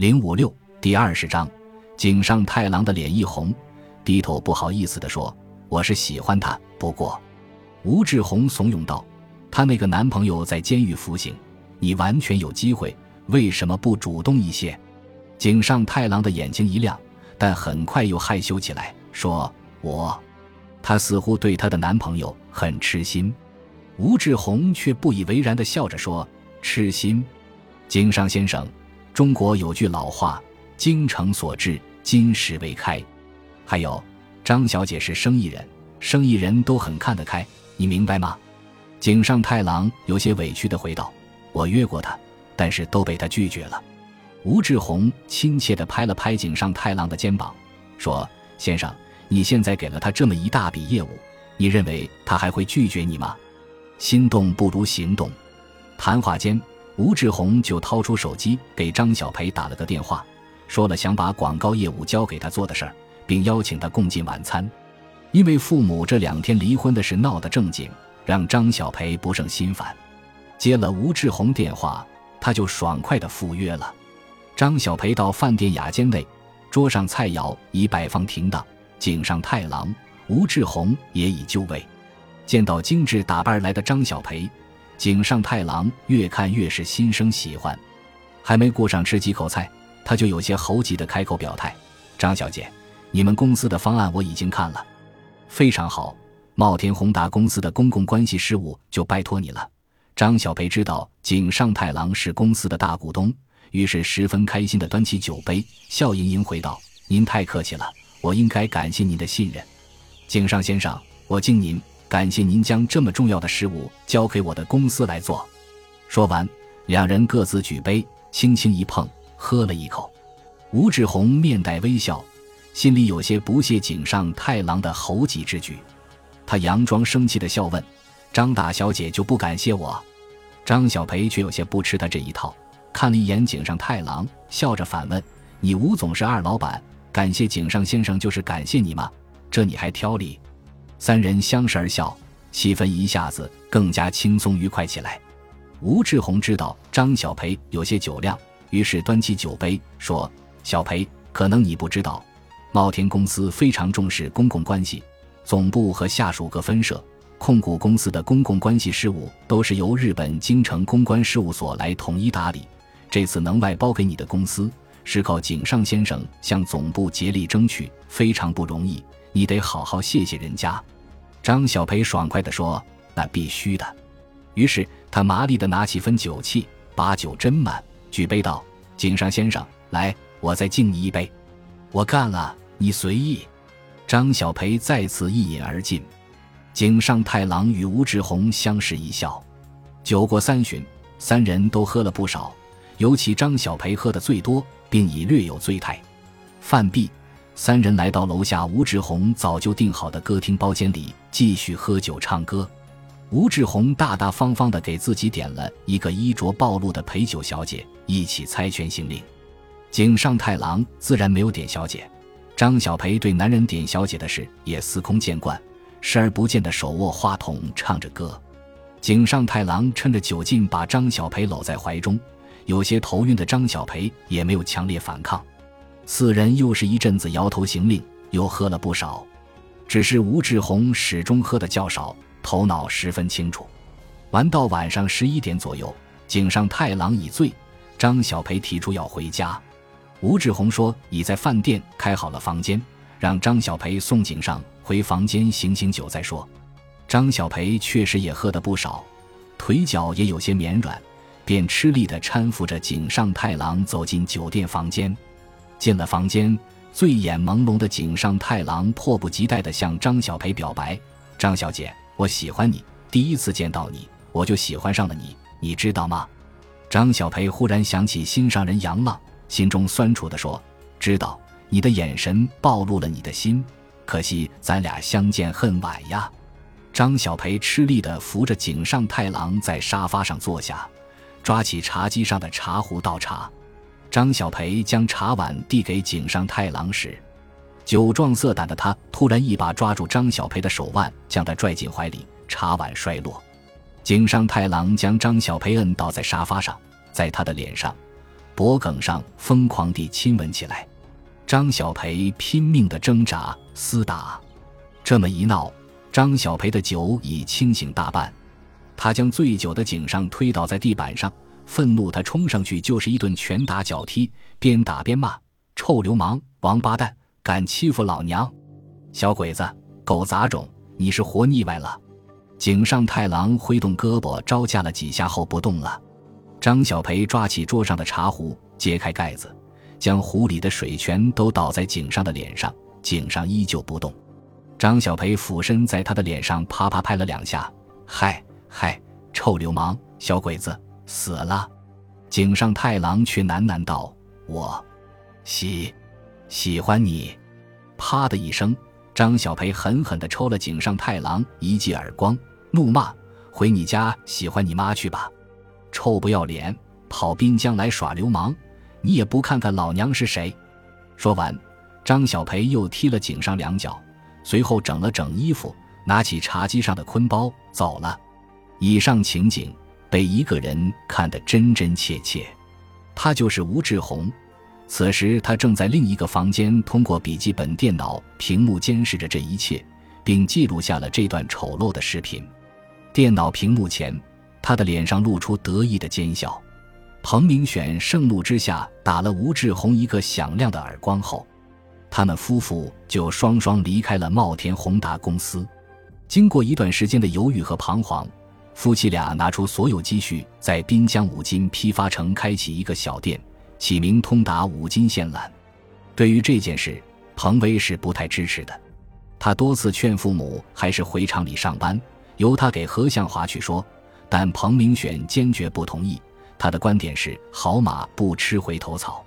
零五六第二十章，井上太郎的脸一红，低头不好意思地说：“我是喜欢他，不过……”吴志宏怂恿道：“他那个男朋友在监狱服刑，你完全有机会，为什么不主动一些？”井上太郎的眼睛一亮，但很快又害羞起来，说：“我……”他似乎对他的男朋友很痴心。吴志宏却不以为然地笑着说：“痴心？井上先生，中国有句老话，精诚所至，金石为开。还有，张小姐是生意人，生意人都很看得开，你明白吗？”井上太郎有些委屈地回道：“我约过她，但是都被她拒绝了。”吴志宏亲切地拍了拍井上太郎的肩膀，说：“先生，你现在给了他这么一大笔业务，你认为他还会拒绝你吗？”心动不如行动。谈话间，吴志宏就掏出手机给张小培打了个电话，说了想把广告业务交给他做的事儿，并邀请他共进晚餐。因为父母这两天离婚的事闹得正紧，让张小培不胜心烦。接了吴志宏电话，他就爽快地赴约了。张小培到饭店雅间内，桌上菜肴已摆放停当，井上太郎、吴志宏也已就位。见到精致打扮来的张小培，井上太郎越看越是心生喜欢。还没顾上吃几口菜，他就有些猴急的开口表态：“张小姐，你们公司的方案我已经看了，非常好。茂田宏达公司的公共关系事务就拜托你了。”张小培知道井上太郎是公司的大股东，于是十分开心的端起酒杯，笑盈盈回道：“您太客气了，我应该感谢您的信任。井上先生，我敬您。”感谢您将这么重要的事务交给我的公司来做。说完，两人各自举杯，轻轻一碰，喝了一口。吴志宏面带微笑，心里有些不屑井上太郎的猴急之举。他佯装生气的笑问：“张大小姐就不感谢我？”张小培却有些不吃他这一套，看了一眼井上太郎，笑着反问：“你吴总是二老板，感谢井上先生就是感谢你吗？这你还挑理？”三人相视而笑，气氛一下子更加轻松愉快起来。吴志宏知道张小培有些酒量，于是端起酒杯说：“小培，可能你不知道，茂田公司非常重视公共关系，总部和下属各分社、控股公司的公共关系事务都是由日本京城公关事务所来统一打理。这次能外包给你的公司，是靠井上先生向总部竭力争取，非常不容易。”你得好好谢谢人家，张小培爽快地说：“那必须的。”于是他麻利地拿起分酒器，把酒斟满，举杯道：“井上先生，来，我再敬你一杯。”我干了，你随意。张小培再次一饮而尽。井上太郎与吴志宏相视一笑。酒过三巡，三人都喝了不少，尤其张小培喝的最多，并已略有醉态。饭毕。三人来到楼下吴志宏早就订好的歌厅包间里，继续喝酒唱歌。吴志宏大大方方地给自己点了一个衣着暴露的陪酒小姐，一起猜拳行令。井上太郎自然没有点小姐，张小培对男人点小姐的事也司空见惯，视而不见的手握话筒唱着歌。井上太郎趁着酒劲把张小培搂在怀中，有些头晕的张小培也没有强烈反抗。四人又是一阵子摇头行令，又喝了不少，只是吴志宏始终喝的较少，头脑十分清楚。玩到晚上十一点左右，井上太郎已醉，张小培提出要回家，吴志宏说已在饭店开好了房间，让张小培送井上回房间醒醒酒再说。张小培确实也喝得不少，腿脚也有些绵软，便吃力地搀扶着井上太郎走进酒店房间。进了房间，醉眼朦胧的井上太郎迫不及待地向张小培表白：“张小姐，我喜欢你，第一次见到你，我就喜欢上了你，你知道吗？”张小培忽然想起心上人杨浪，心中酸楚地说：“知道，你的眼神暴露了你的心，可惜咱俩相见恨晚呀。”张小培吃力地扶着井上太郎在沙发上坐下，抓起茶几上的茶壶倒茶。张小培将茶碗递给井上太郎时，酒壮色胆的他突然一把抓住张小培的手腕，将他拽进怀里，茶碗摔落。井上太郎将张小培摁倒在沙发上，在他的脸上，脖颈上疯狂地亲吻起来。张小培拼命地挣扎厮打，这么一闹，张小培的酒已清醒大半。他将醉酒的井上推倒在地板上，愤怒他冲上去就是一顿拳打脚踢，边打边骂：“臭流氓，王八蛋，敢欺负老娘！小鬼子，狗杂种，你是活腻歪了！”井上太郎挥动胳膊招架了几下后不动了。张小培抓起桌上的茶壶，揭开盖子。将壶里的水全都倒在井上的脸上，井上依旧不动。张小培俯身在他的脸上啪啪拍了两下，嗨嗨，臭流氓，小鬼子，死了！井上太郎却喃喃道：“我喜喜欢你。”啪的一声，张小培狠狠地抽了井上太郎一记耳光，怒骂：“回你家喜欢你妈去吧，臭不要脸，跑滨江来耍流氓！”你也不看看老娘是谁！说完，张小培又踢了井上两脚，随后整了整衣服，拿起茶几上的坤包走了。以上情景被一个人看得真真切切，他就是吴志宏。此时他正在另一个房间，通过笔记本电脑屏幕监视着这一切，并记录下了这段丑陋的视频。电脑屏幕前，他的脸上露出得意的奸笑。彭明选盛怒之下打了吴志宏一个响亮的耳光后，他们夫妇就双双离开了茂田宏达公司。经过一段时间的犹豫和彷徨，夫妻俩拿出所有积蓄，在滨江五金批发城开启一个小店，起名“通达五金线缆”。对于这件事，彭威是不太支持的。他多次劝父母还是回厂里上班，由他给何向华去说，但彭明选坚决不同意。他的观点是：好马不吃回头草，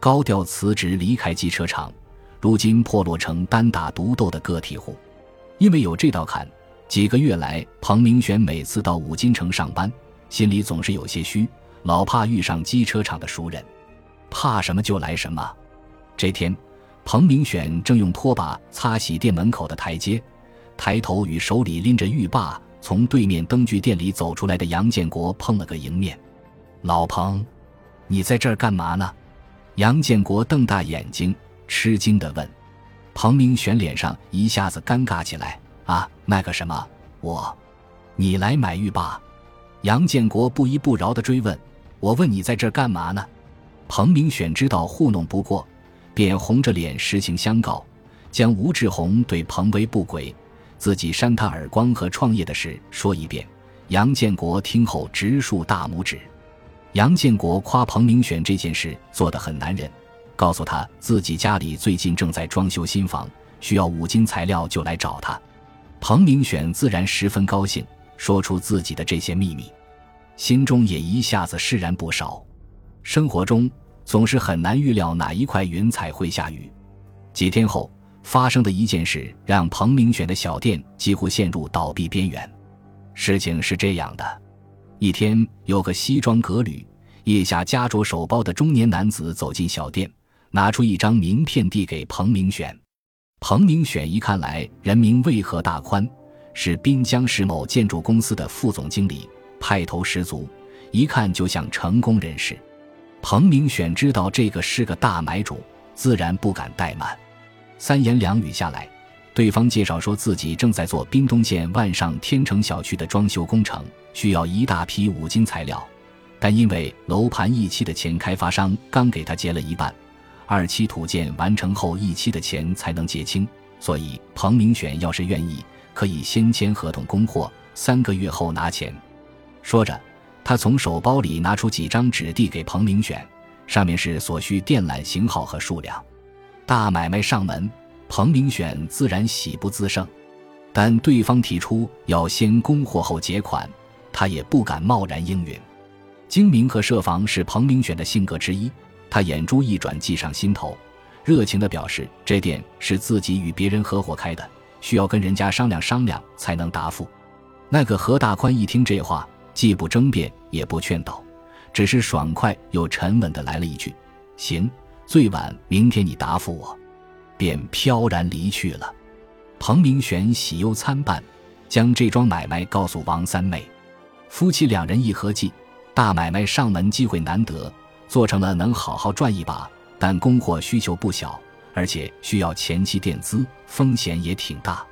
高调辞职离开机车厂，如今破落成单打独斗的个体户。因为有这道坎，几个月来，彭明选每次到五金城上班，心里总是有些虚，老怕遇上机车厂的熟人，怕什么就来什么。这天，彭明选正用拖把擦洗店门口的台阶，抬头与手里拎着浴霸从对面灯具店里走出来的杨建国碰了个迎面。老彭，你在这儿干嘛呢？杨建国瞪大眼睛，吃惊地问。彭明选脸上一下子尴尬起来。啊，那个什么，我，你来买浴霸？杨建国不依不饶地追问。我问你在这干嘛呢？彭明选知道糊弄不过，便红着脸实情相告，将吴志宏对彭威不轨、自己扇他耳光和创业的事说一遍。杨建国听后直竖大拇指。杨建国夸彭明选这件事做得很男人，告诉他自己家里最近正在装修新房，需要五金材料就来找他。彭明选自然十分高兴，说出自己的这些秘密，心中也一下子释然不少。生活中总是很难预料哪一块云彩会下雨。几天后发生的一件事，让彭明选的小店几乎陷入倒闭边缘。事情是这样的。一天，有个西装革履、腋下夹着手包的中年男子走进小店，拿出一张名片递给彭明选。彭明选一看来，人名为何大宽，是滨江市某建筑公司的副总经理，派头十足，一看就像成功人士。彭明选知道这个是个大买主，自然不敢怠慢。三言两语下来。对方介绍说自己正在做滨东县万上天成小区的装修工程，需要一大批五金材料，但因为楼盘一期的钱开发商刚给他结了一半，二期土建完成后一期的钱才能结清，所以彭明选要是愿意，可以先签合同供货，三个月后拿钱。说着，他从手包里拿出几张纸递给彭明选，上面是所需电缆型号和数量。大买卖上门。彭明选自然喜不自胜，但对方提出要先供货后结款，他也不敢贸然应允。精明和设防是彭明选的性格之一，他眼珠一转，计上心头，热情地表示这店是自己与别人合伙开的，需要跟人家商量商量才能答复。那个何大宽一听这话，既不争辩，也不劝导，只是爽快又沉稳地来了一句：“行，最晚明天你答复我。”便飘然离去了。彭明玄喜忧参半，将这桩买卖告诉王三妹。夫妻两人一合计，大买卖上门机会难得，做成了能好好赚一把，但供货需求不小，而且需要前期垫资，风险也挺大。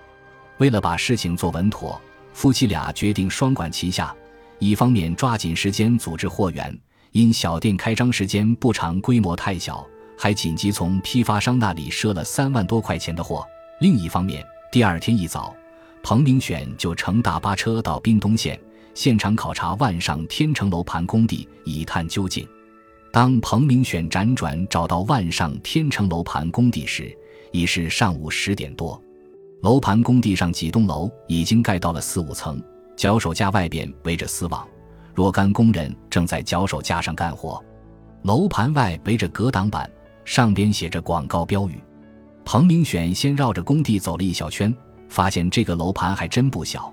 为了把事情做稳妥，夫妻俩决定双管齐下，一方面抓紧时间组织货源，因小店开张时间不长，规模太小，还紧急从批发商那里赊了三万多块钱的货；另一方面，第二天一早，彭明选就乘大巴车到滨东县。现场考察万上天成楼盘工地，一探究竟。当彭明选辗转找到万上天成楼盘工地时，已是上午十点多。楼盘工地上几栋楼已经盖到了四五层，脚手架外边围着丝网，若干工人正在脚手架上干活。楼盘外围着隔挡板，上边写着广告标语。彭明选先绕着工地走了一小圈，发现这个楼盘还真不小。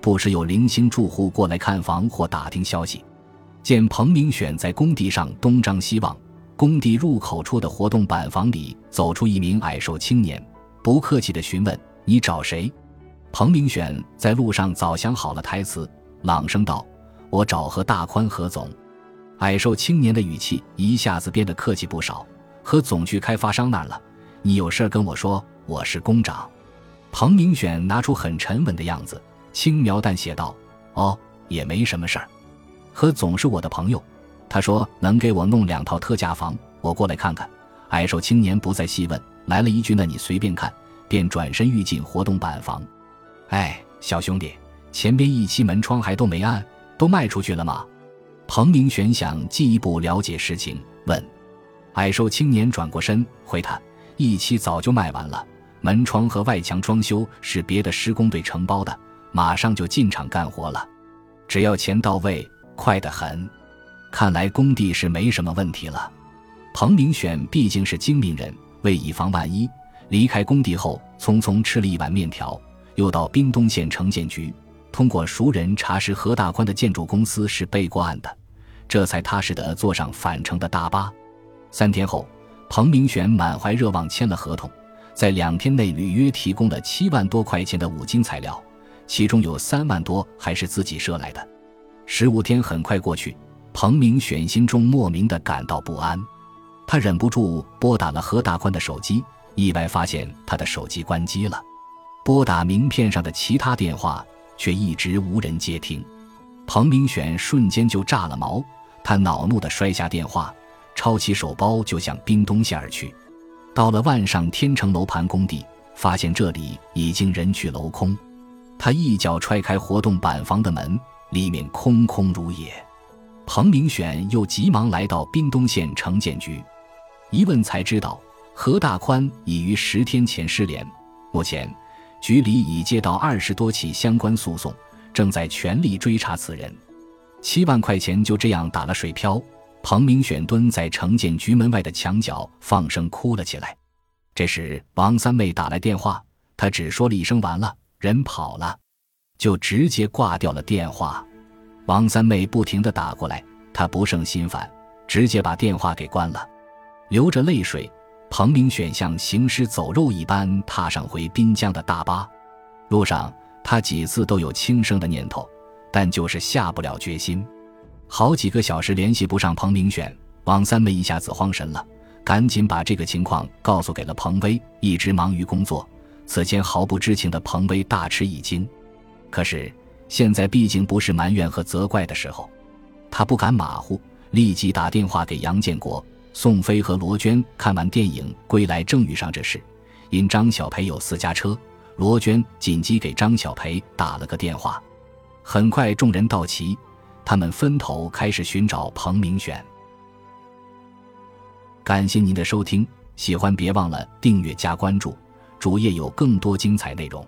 不时有零星住户过来看房或打听消息，见彭明选在工地上东张西望，工地入口处的活动板房里走出一名矮瘦青年，不客气地询问：“你找谁？”彭明选在路上早想好了台词，朗声道：“我找何大宽何总。”矮瘦青年的语气一下子变得客气不少：“何总去开发商那儿了，你有事跟我说，我是工长。”彭明选拿出很沉稳的样子。轻描淡写道：“哦，也没什么事儿。可总是我的朋友，他说能给我弄两套特价房，我过来看看。”矮瘦青年不再细问，来了一句：“那你随便看。”便转身欲进活动板房。哎，小兄弟，前边一期门窗还都没安，都卖出去了吗？彭明玄想进一步了解实情，问。矮瘦青年转过身回他：“一期早就卖完了，门窗和外墙装修是别的施工队承包的。”马上就进场干活了，只要钱到位，快得很。看来工地是没什么问题了。彭明选毕竟是精明人，为以防万一，离开工地后匆匆吃了一碗面条，又到滨东县城建局，通过熟人查实何大宽的建筑公司是背过案的，这才踏实地坐上返程的大巴。三天后，彭明选满怀热望签了合同，在两天内履约提供了七万多块钱的五金材料。其中有三万多还是自己赊来的。十五天很快过去，彭明选心中莫名的感到不安，他忍不住拨打了何大宽的手机，意外发现他的手机关机了，拨打名片上的其他电话却一直无人接听。彭明选瞬间就炸了毛，他恼怒的摔下电话，抄起手包就向滨东县而去。到了万上天成楼盘工地，发现这里已经人去楼空。他一脚踹开活动板房的门，里面空空如也。彭明选又急忙来到滨东县城建局，一问才知道何大宽已于十天前失联。目前，局里已接到二十多起相关诉讼，正在全力追查此人。七万块钱就这样打了水漂。彭明选蹲在城建局门外的墙角，放声哭了起来。这时，王三妹打来电话，他只说了一声“完了”。人跑了，就直接挂掉了电话。王三妹不停的打过来，他不胜心烦，直接把电话给关了。流着泪水，彭明选像行尸走肉一般踏上回滨江的大巴。路上，他几次都有轻生的念头，但就是下不了决心。好几个小时联系不上彭明选，王三妹一下子慌神了，赶紧把这个情况告诉给了彭威，一直忙于工作。此前毫不知情的彭威大吃一惊，可是现在毕竟不是埋怨和责怪的时候，他不敢马虎，立即打电话给杨建国、宋飞和罗娟。看完电影归来，正遇上这事。因张小培有私家车，罗娟紧急给张小培打了个电话。很快，众人到齐，他们分头开始寻找彭明选。感谢您的收听，喜欢别忘了订阅加关注。主页有更多精彩内容。